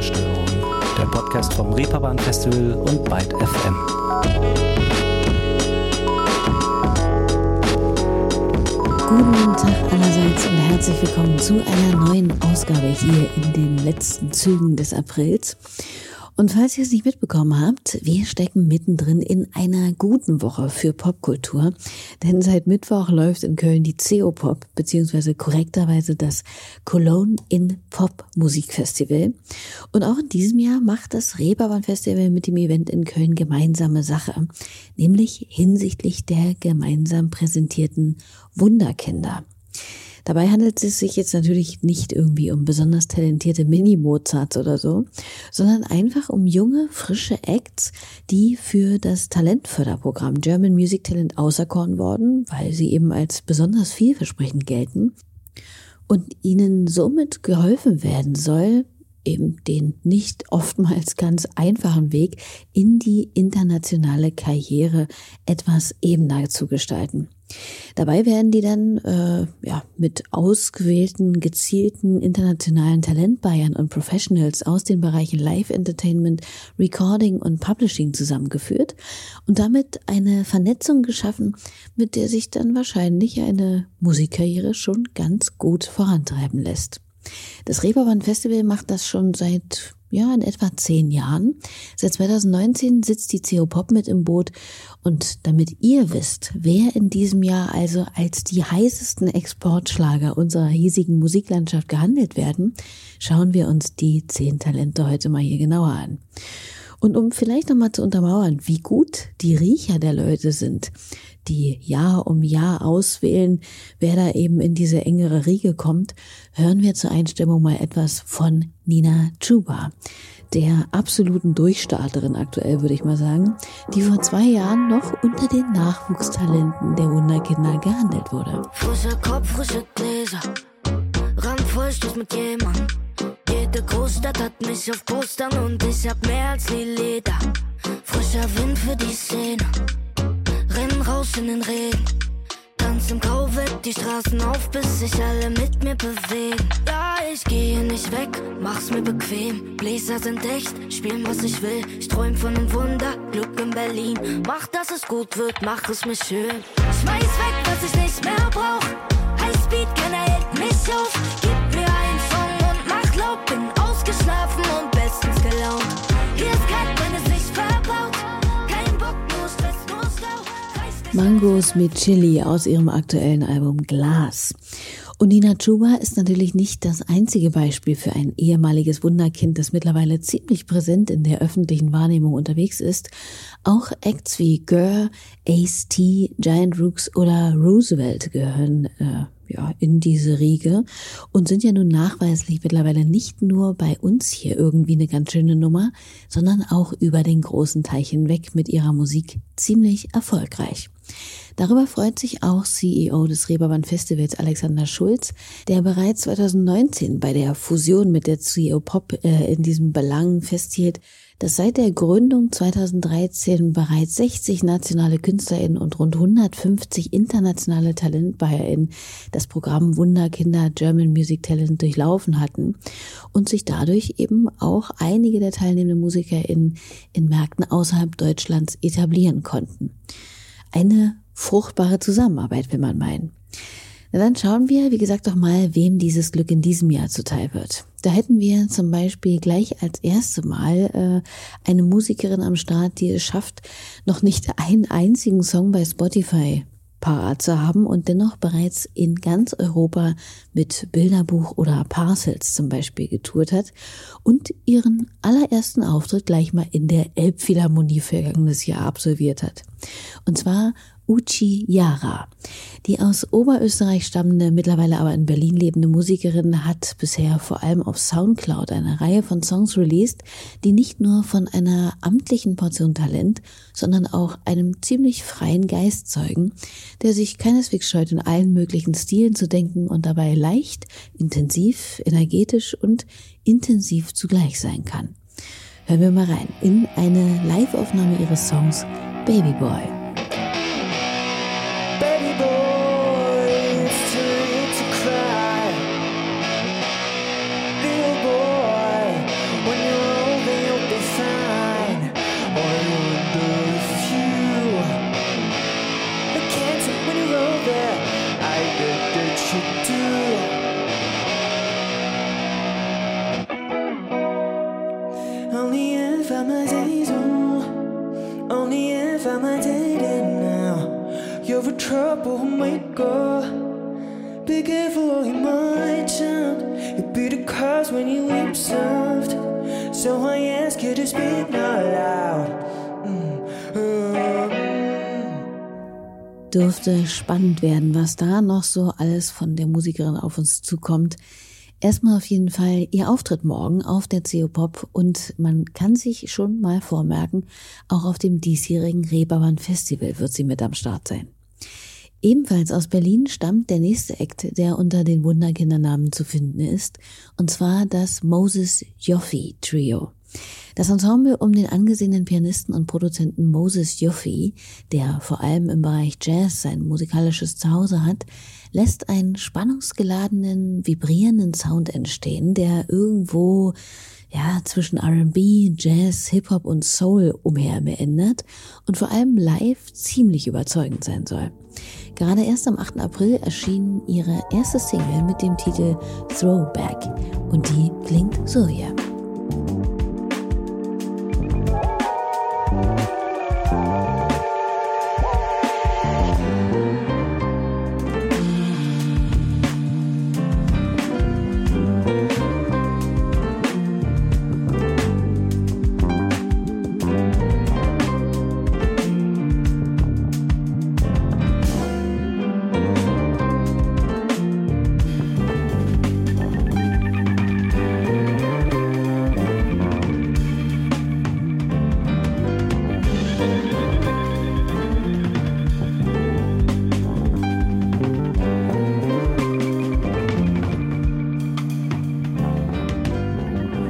Tonspurstörung, der Podcast vom Reeperbahn Festival und Byte FM. Guten Tag allerseits und herzlich willkommen zu einer neuen Ausgabe hier in den letzten Zügen des Aprils. Und falls ihr es nicht mitbekommen habt, wir stecken mittendrin in einer guten Woche für Popkultur, denn seit Mittwoch läuft in Köln die CO-Pop, beziehungsweise korrekterweise das Cologne in Pop Musikfestival. Und auch in diesem Jahr macht das Reeperbahn Festival mit dem Event in Köln gemeinsame Sache, nämlich hinsichtlich der gemeinsam präsentierten Wunderkinder. Dabei handelt es sich jetzt natürlich nicht irgendwie um besonders talentierte Mini-Mozarts oder so, sondern einfach um junge, frische Acts, die für das Talentförderprogramm German Music Talent auserkoren worden, weil sie eben als besonders vielversprechend gelten und ihnen somit geholfen werden soll, eben den nicht oftmals ganz einfachen Weg in die internationale Karriere etwas ebener zu gestalten. Dabei werden die dann äh, ja, mit ausgewählten, gezielten internationalen Talentbayern und Professionals aus den Bereichen Live Entertainment, Recording und Publishing zusammengeführt und damit eine Vernetzung geschaffen, mit der sich dann wahrscheinlich eine Musikkarriere schon ganz gut vorantreiben lässt. Das Reeperbahn Festival macht das schon seit ja, in etwa zehn Jahren. Seit 2019 sitzt die CO Pop mit im Boot und damit ihr wisst, wer in diesem Jahr also als die heißesten Exportschlager unserer hiesigen Musiklandschaft gehandelt werden, schauen wir uns die zehn Talente heute mal hier genauer an. Und um vielleicht nochmal zu untermauern, wie gut die Riecher der Leute sind, die Jahr um Jahr auswählen, wer da eben in diese engere Riege kommt, hören wir zur Einstimmung mal etwas von Nina Chuba, der absoluten Durchstarterin aktuell, würde ich mal sagen, die vor zwei Jahren noch unter den Nachwuchstalenten der Wunderkinder gehandelt wurde. Frischer Kopf, frische Gläser, randvoll Schluss mit jemandem. Jede Großstadt hat mich auf Postern und ich hab mehr als die Leder. Frischer Wind für die Szene raus in den Regen. Tanz im Kau weg die Straßen auf, bis sich alle mit mir bewegen. Ja, ich gehe nicht weg, mach's mir bequem. Bläser sind echt, spielen was ich will. Ich träum von einem Wunder, Glück in Berlin. Mach, dass es gut wird, mach es mir schön. Schmeiß weg, was ich nicht mehr brauch. Highspeed, keiner hält mich auf. Gib Mangos mit Chili aus ihrem aktuellen Album Glas. Und Nina Chuba ist natürlich nicht das einzige Beispiel für ein ehemaliges Wunderkind, das mittlerweile ziemlich präsent in der öffentlichen Wahrnehmung unterwegs ist. Auch Acts wie Gurr, Ace T, Giant Rooks oder Roosevelt gehören äh, ja, in diese Riege und sind ja nun nachweislich mittlerweile nicht nur bei uns hier irgendwie eine ganz schöne Nummer, sondern auch über den großen Teich hinweg mit ihrer Musik ziemlich erfolgreich. Darüber freut sich auch CEO des Reeperbahn Festivals Alexander Schulz, der bereits 2019 bei der Fusion mit der CEO Pop äh, in diesem Belang festhielt, dass seit der Gründung 2013 bereits 60 nationale KünstlerInnen und rund 150 internationale TalentbuyerInnen das Programm Wunderkinder German Music Talent durchlaufen hatten und sich dadurch eben auch einige der teilnehmenden MusikerInnen in Märkten außerhalb Deutschlands etablieren konnten. Eine fruchtbare Zusammenarbeit, will man meinen. Na dann schauen wir, wie gesagt, doch mal, wem dieses Glück in diesem Jahr zuteil wird. Da hätten wir zum Beispiel gleich als erste Mal äh, eine Musikerin am Start, die es schafft, noch nicht einen einzigen Song bei Spotify parat zu haben und dennoch bereits in ganz Europa mit Bilderbuch oder Parcels zum Beispiel getourt hat und ihren allerersten Auftritt gleich mal in der Elbphilharmonie vergangenes Jahr absolviert hat. Und zwar Uchi Yara. Die aus Oberösterreich stammende, mittlerweile aber in Berlin lebende Musikerin hat bisher vor allem auf Soundcloud eine Reihe von Songs released, die nicht nur von einer amtlichen Portion Talent, sondern auch einem ziemlich freien Geist zeugen, der sich keineswegs scheut, in allen möglichen Stilen zu denken und dabei leicht, intensiv, energetisch und intensiv zugleich sein kann. Hören wir mal rein in eine Live-Aufnahme ihres Songs Baby Boy. Dürfte spannend werden, was da noch so alles von der Musikerin auf uns zukommt. Erstmal auf jeden Fall ihr Auftritt morgen auf der CO Pop und man kann sich schon mal vormerken, auch auf dem diesjährigen Reeperbahn Festival wird sie mit am Start sein. Ebenfalls aus Berlin stammt der nächste Act, der unter den Wunderkindernamen zu finden ist, und zwar das Moses Joffe Trio. Das Ensemble um den angesehenen Pianisten und Produzenten Moses Joffe, der vor allem im Bereich Jazz sein musikalisches Zuhause hat, lässt einen spannungsgeladenen, vibrierenden Sound entstehen, der irgendwo ja, zwischen R&B, Jazz, Hip-Hop und Soul umhermeandert und vor allem live ziemlich überzeugend sein soll. Gerade erst am 8. April erschien ihre erste Single mit dem Titel Throwback und die klingt so hier.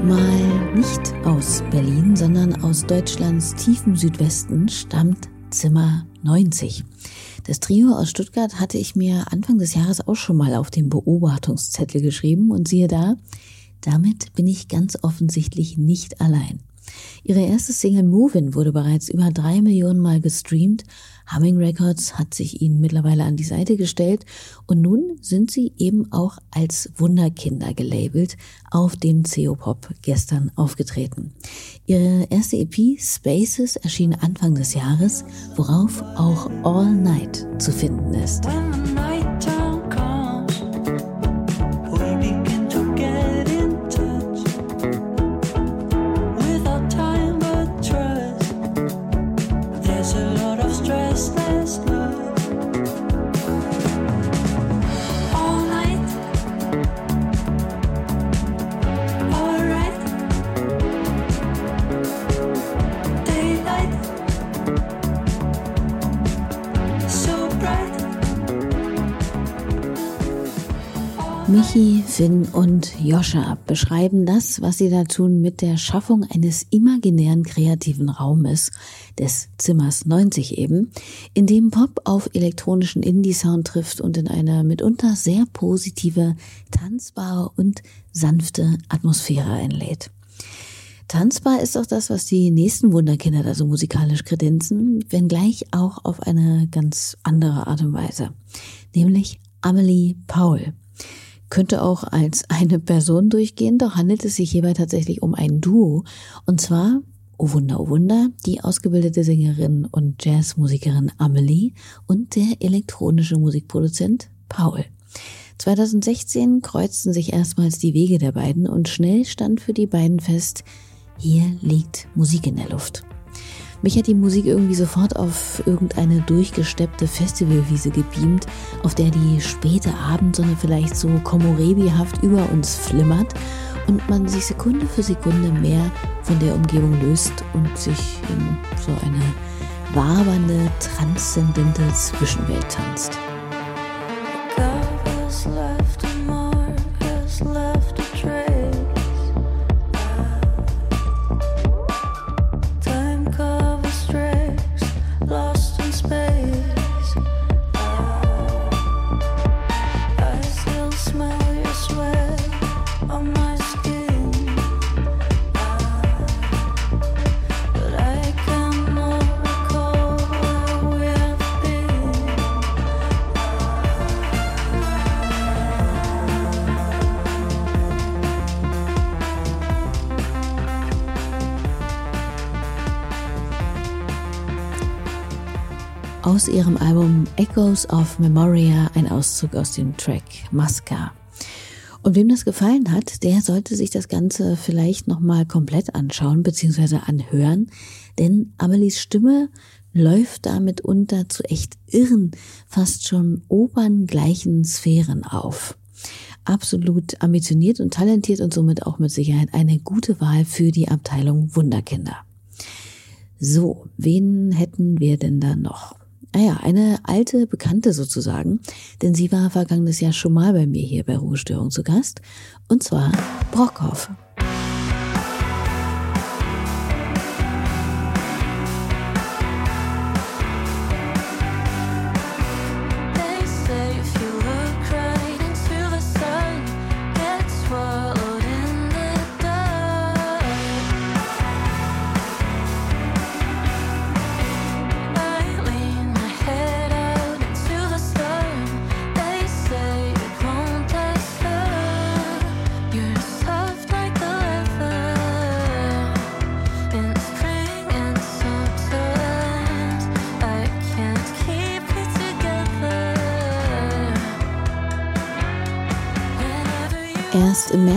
Mal nicht aus Berlin, sondern aus Deutschlands tiefem Südwesten stammt Zimmer 90. Das Trio aus Stuttgart hatte ich mir Anfang des Jahres auch schon mal auf den Beobachtungszettel geschrieben und siehe da, damit bin ich ganz offensichtlich nicht allein. Ihre erste Single Movin' wurde bereits über drei Millionen Mal gestreamt. Humming Records hat sich ihnen mittlerweile an die Seite gestellt und nun sind sie eben auch als Wunderkinder gelabelt auf dem CO Pop gestern aufgetreten. Ihre erste EP Spaces erschien Anfang des Jahres, worauf auch All Night zu finden ist. Finn und Joscha beschreiben das, was sie da tun, mit der Schaffung eines imaginären kreativen Raumes, des Zimmers 90 eben, in dem Pop auf elektronischen Indie-Sound trifft und in eine mitunter sehr positive, tanzbare und sanfte Atmosphäre einlädt. Tanzbar ist auch das, was die nächsten Wunderkinder da so musikalisch kredenzen, wenngleich auch auf eine ganz andere Art und Weise. Nämlich Amelie Paul könnte auch als eine Person durchgehen, doch handelt es sich hierbei tatsächlich um ein Duo. Und zwar, oh Wunder, oh Wunder, die ausgebildete Sängerin und Jazzmusikerin Amelie und der elektronische Musikproduzent Paul. 2016 kreuzten sich erstmals die Wege der beiden und schnell stand für die beiden fest, hier liegt Musik in der Luft. Mich hat die Musik irgendwie sofort auf irgendeine durchgesteppte Festivalwiese gebeamt, auf der die späte Abendsonne vielleicht so komorebihaft über uns flimmert und man sich Sekunde für Sekunde mehr von der Umgebung löst und sich in so eine wabernde, transzendente Zwischenwelt tanzt. Ihrem Album Echoes of Memoria ein Auszug aus dem Track Masca. Und wem das gefallen hat, der sollte sich das Ganze vielleicht nochmal komplett anschauen bzw. anhören, denn Amelies Stimme läuft damit unter zu echt irren, fast schon operngleichen Sphären auf. Absolut ambitioniert und talentiert und somit auch mit Sicherheit eine gute Wahl für die Abteilung Wunderkinder. So, wen hätten wir denn da noch? Naja, eine alte Bekannte sozusagen, denn sie war vergangenes Jahr schon mal bei mir hier bei Ruhestörung zu Gast, und zwar Brockhoff.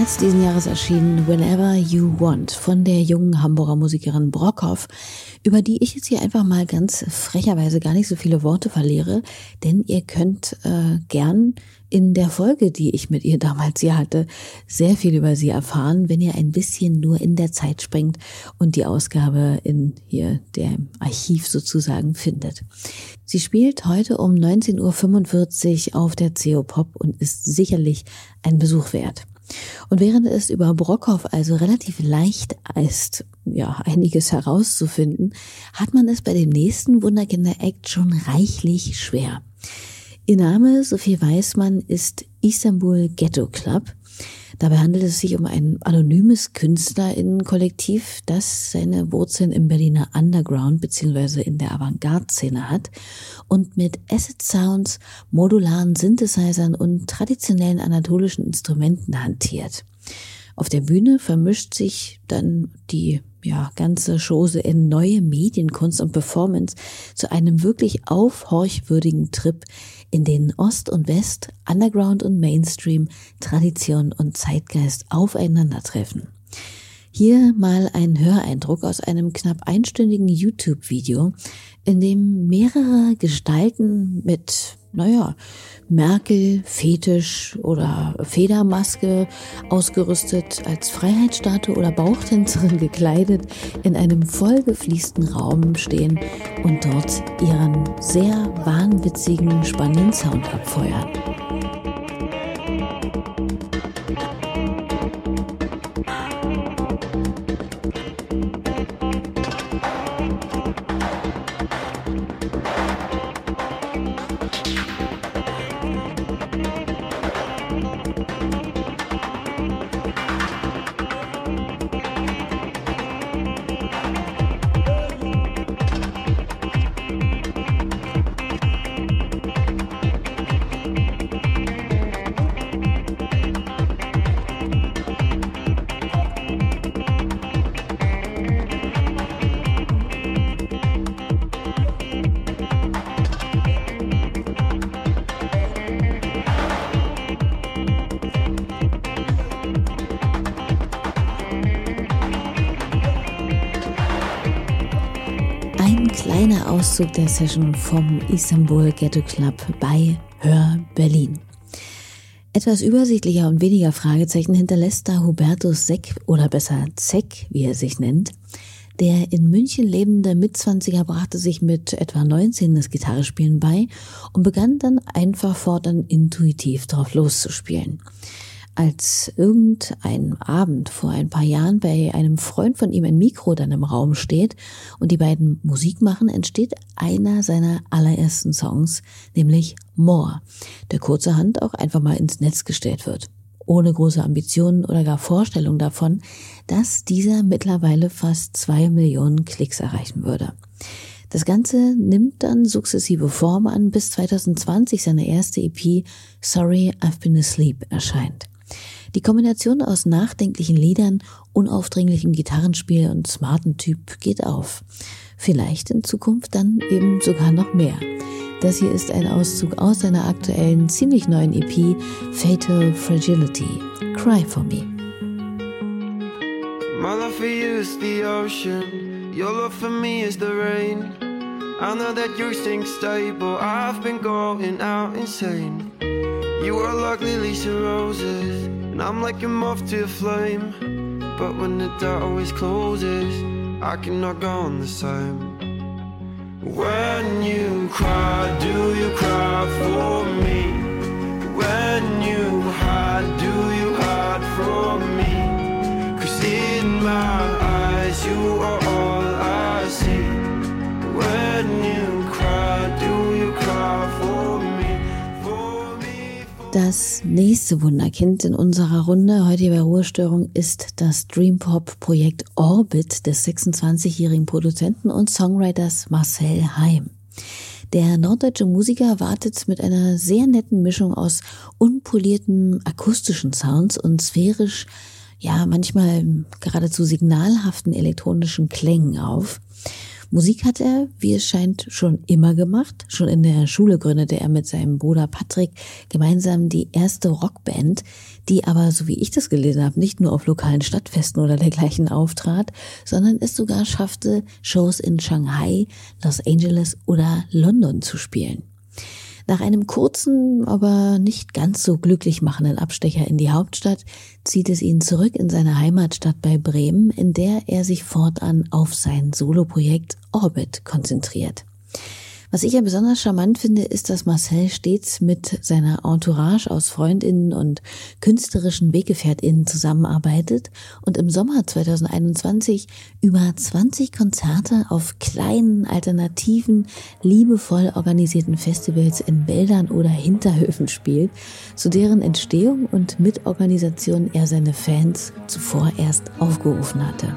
März diesen Jahres erschienen Whenever You Want von der jungen Hamburger Musikerin Brockhoff, über die ich jetzt hier einfach mal ganz frecherweise gar nicht so viele Worte verliere, denn ihr könnt äh, gern in der Folge, die ich mit ihr damals hier hatte, sehr viel über sie erfahren, wenn ihr ein bisschen nur in der Zeit springt und die Ausgabe in hier dem Archiv sozusagen findet. Sie spielt heute um 19.45 Uhr auf der CO Pop und ist sicherlich ein Besuch wert. Und während es über Brockhoff also relativ leicht ist, ja, einiges herauszufinden, hat man es bei dem nächsten Wunderkinder-Act schon reichlich schwer. Ihr Name, so viel weiß man, ist Istanbul Ghetto Club. Dabei handelt es sich um ein anonymes Künstlerinnenkollektiv, das seine Wurzeln im Berliner Underground bzw. in der Avantgarde-Szene hat und mit Acid Sounds, modularen Synthesizern und traditionellen anatolischen Instrumenten hantiert. Auf der Bühne vermischt sich dann die ja, ganze Chose in neue Medienkunst und Performance zu einem wirklich aufhorchwürdigen Trip, in den Ost und West, Underground und Mainstream, Tradition und Zeitgeist aufeinandertreffen. Hier mal ein Höreindruck aus einem knapp einstündigen YouTube-Video, in dem mehrere Gestalten mit naja, Merkel, Fetisch oder Federmaske ausgerüstet, als Freiheitsstatue oder Bauchtänzerin gekleidet, in einem vollgefließten Raum stehen und dort ihren sehr wahnwitzigen, spannenden Sound abfeuern. Kleiner Auszug der Session vom Istanbul Ghetto Club bei Hör Berlin. Etwas übersichtlicher und weniger Fragezeichen hinterlässt da Hubertus Seck oder besser Zeck, wie er sich nennt. Der in München lebende Mitzwanziger brachte sich mit etwa 19 das Gitarrespielen bei und begann dann einfach fortan intuitiv drauf loszuspielen als irgendein Abend vor ein paar Jahren bei einem Freund von ihm ein Mikro dann im Raum steht und die beiden Musik machen, entsteht einer seiner allerersten Songs, nämlich More, der kurzerhand auch einfach mal ins Netz gestellt wird. Ohne große Ambitionen oder gar Vorstellung davon, dass dieser mittlerweile fast zwei Millionen Klicks erreichen würde. Das Ganze nimmt dann sukzessive Form an, bis 2020 seine erste EP Sorry I've Been Asleep erscheint. Die Kombination aus nachdenklichen Liedern, unaufdringlichem Gitarrenspiel und smarten Typ geht auf. Vielleicht in Zukunft dann eben sogar noch mehr. Das hier ist ein Auszug aus seiner aktuellen, ziemlich neuen EP Fatal Fragility. Cry for me. My love for you is the ocean, your love for me is the rain. I know that you think stable, I've been going out insane. You are like lilies and roses, and I'm like a moth to a flame. But when the door always closes, I cannot go on the same. When you cry, do you cry for me? When you hide, do you hide from me? Cause in my eyes, you are Das nächste Wunderkind in unserer Runde heute bei Ruhestörung ist das Dreampop-Projekt Orbit des 26-jährigen Produzenten und Songwriters Marcel Heim. Der norddeutsche Musiker wartet mit einer sehr netten Mischung aus unpolierten akustischen Sounds und sphärisch, ja, manchmal geradezu signalhaften elektronischen Klängen auf. Musik hat er, wie es scheint, schon immer gemacht. Schon in der Schule gründete er mit seinem Bruder Patrick gemeinsam die erste Rockband, die aber, so wie ich das gelesen habe, nicht nur auf lokalen Stadtfesten oder dergleichen auftrat, sondern es sogar schaffte, Shows in Shanghai, Los Angeles oder London zu spielen. Nach einem kurzen, aber nicht ganz so glücklich machenden Abstecher in die Hauptstadt zieht es ihn zurück in seine Heimatstadt bei Bremen, in der er sich fortan auf sein Soloprojekt Orbit konzentriert. Was ich ja besonders charmant finde, ist, dass Marcel stets mit seiner Entourage aus Freundinnen und künstlerischen Weggefährtinnen zusammenarbeitet und im Sommer 2021 über 20 Konzerte auf kleinen, alternativen, liebevoll organisierten Festivals in Wäldern oder Hinterhöfen spielt, zu deren Entstehung und Mitorganisation er seine Fans zuvor erst aufgerufen hatte.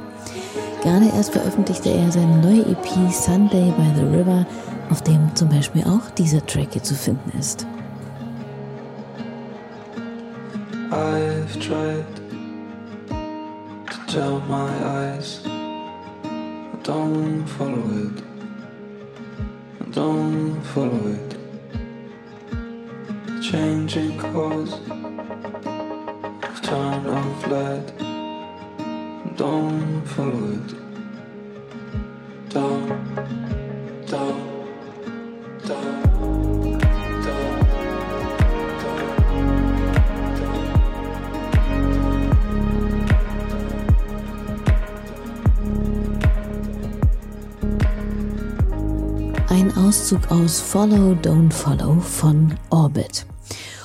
Gerade erst veröffentlichte er seine neue EP Sunday by the River, auf dem zum Beispiel auch dieser Track hier zu finden ist. I've tried to tell my eyes, don't follow it, don't follow it. Changing course, turn off light, don't follow it. Don't, Auszug aus Follow, Don't Follow von Orbit.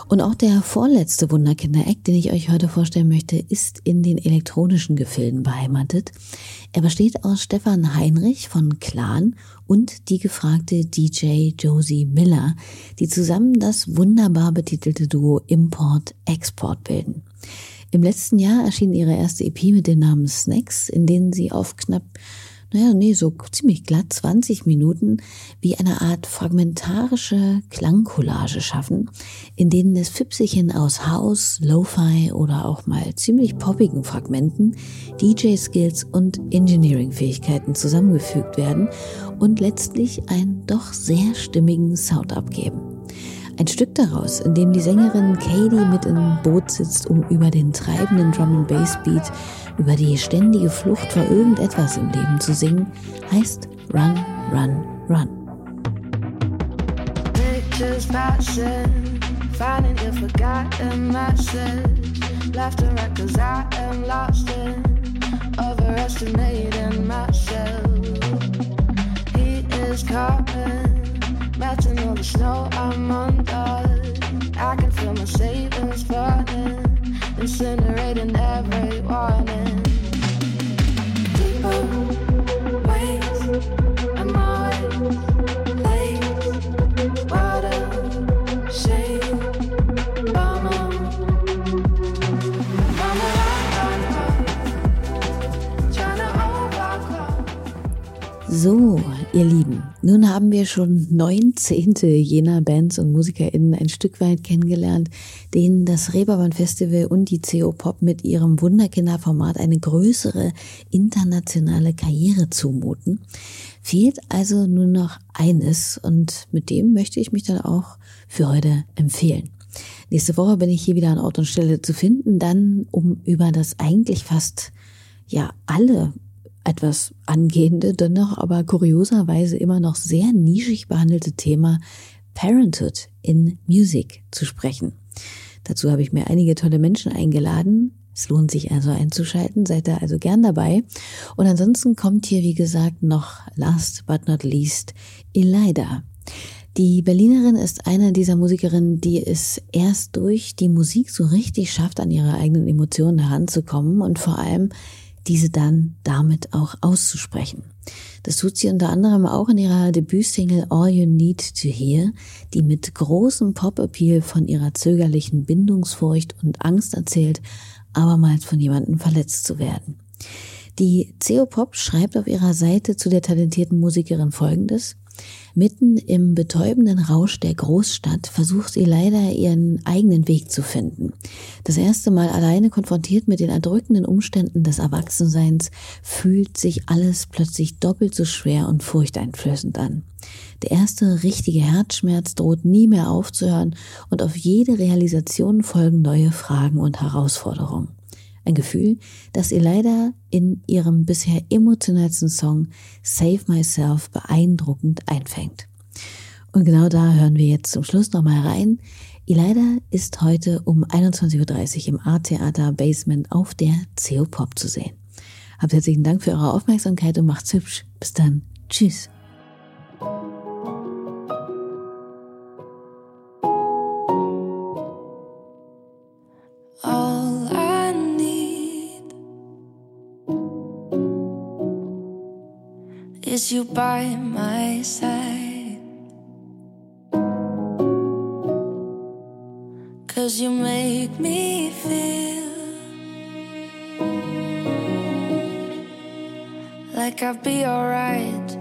Und auch der vorletzte Wunderkinder-Act, den ich euch heute vorstellen möchte, ist in den elektronischen Gefilden beheimatet. Er besteht aus Stefan Heinrich von Clan und die gefragte DJ Josie Miller, die zusammen das wunderbar betitelte Duo Import-Export bilden. Im letzten Jahr erschien ihre erste EP mit dem Namen Snacks, in denen sie auf knapp naja, nee, so ziemlich glatt 20 Minuten wie eine Art fragmentarische Klangcollage schaffen, in denen das Fipsichen aus House, Lo-Fi oder auch mal ziemlich poppigen Fragmenten, DJ-Skills und Engineering-Fähigkeiten zusammengefügt werden und letztlich einen doch sehr stimmigen Sound abgeben. Ein Stück daraus, in dem die Sängerin Katie mit im Boot sitzt, um über den treibenden Drum and Bass Beat, über die ständige Flucht vor irgendetwas im Leben zu singen, heißt Run, Run, Run. Pictures passing, finding your forgotten message. Left and right, cause I am lost in overestimating myself. Heat is coming, melting all the snow I'm. I can feel my savings burning, incinerating every warning. Deeper I'm always late. So, Ihr Lieben, nun haben wir schon neun Zehnte jener Bands und MusikerInnen ein Stück weit kennengelernt, denen das Reeperbahn Festival und die CO Pop mit ihrem Wunderkinderformat eine größere internationale Karriere zumuten. Fehlt also nur noch eines und mit dem möchte ich mich dann auch für heute empfehlen. Nächste Woche bin ich hier wieder an Ort und Stelle zu finden, dann um über das eigentlich fast ja alle etwas angehende, dennoch aber kurioserweise immer noch sehr nischig behandelte Thema Parenthood in Music zu sprechen. Dazu habe ich mir einige tolle Menschen eingeladen. Es lohnt sich also einzuschalten, seid da also gern dabei. Und ansonsten kommt hier, wie gesagt, noch last but not least Elida. Die Berlinerin ist eine dieser Musikerinnen, die es erst durch die Musik so richtig schafft, an ihre eigenen Emotionen heranzukommen und vor allem diese dann damit auch auszusprechen. Das tut sie unter anderem auch in ihrer Debütsingle All You Need to Hear, die mit großem Pop-Appeal von ihrer zögerlichen Bindungsfurcht und Angst erzählt, abermals von jemandem verletzt zu werden. Die CO Pop schreibt auf ihrer Seite zu der talentierten Musikerin folgendes. Mitten im betäubenden Rausch der Großstadt versucht sie leider ihren eigenen Weg zu finden. Das erste Mal alleine konfrontiert mit den erdrückenden Umständen des Erwachsenseins fühlt sich alles plötzlich doppelt so schwer und furchteinflößend an. Der erste richtige Herzschmerz droht nie mehr aufzuhören und auf jede Realisation folgen neue Fragen und Herausforderungen. Ein Gefühl, das ihr leider in ihrem bisher emotionalsten Song Save Myself beeindruckend einfängt. Und genau da hören wir jetzt zum Schluss nochmal rein. Elida ist heute um 21.30 Uhr im A-Theater Basement auf der CO Pop zu sehen. Habt herzlichen Dank für eure Aufmerksamkeit und macht's hübsch. Bis dann. Tschüss. You by my side. Cause you make me feel like I'll be alright.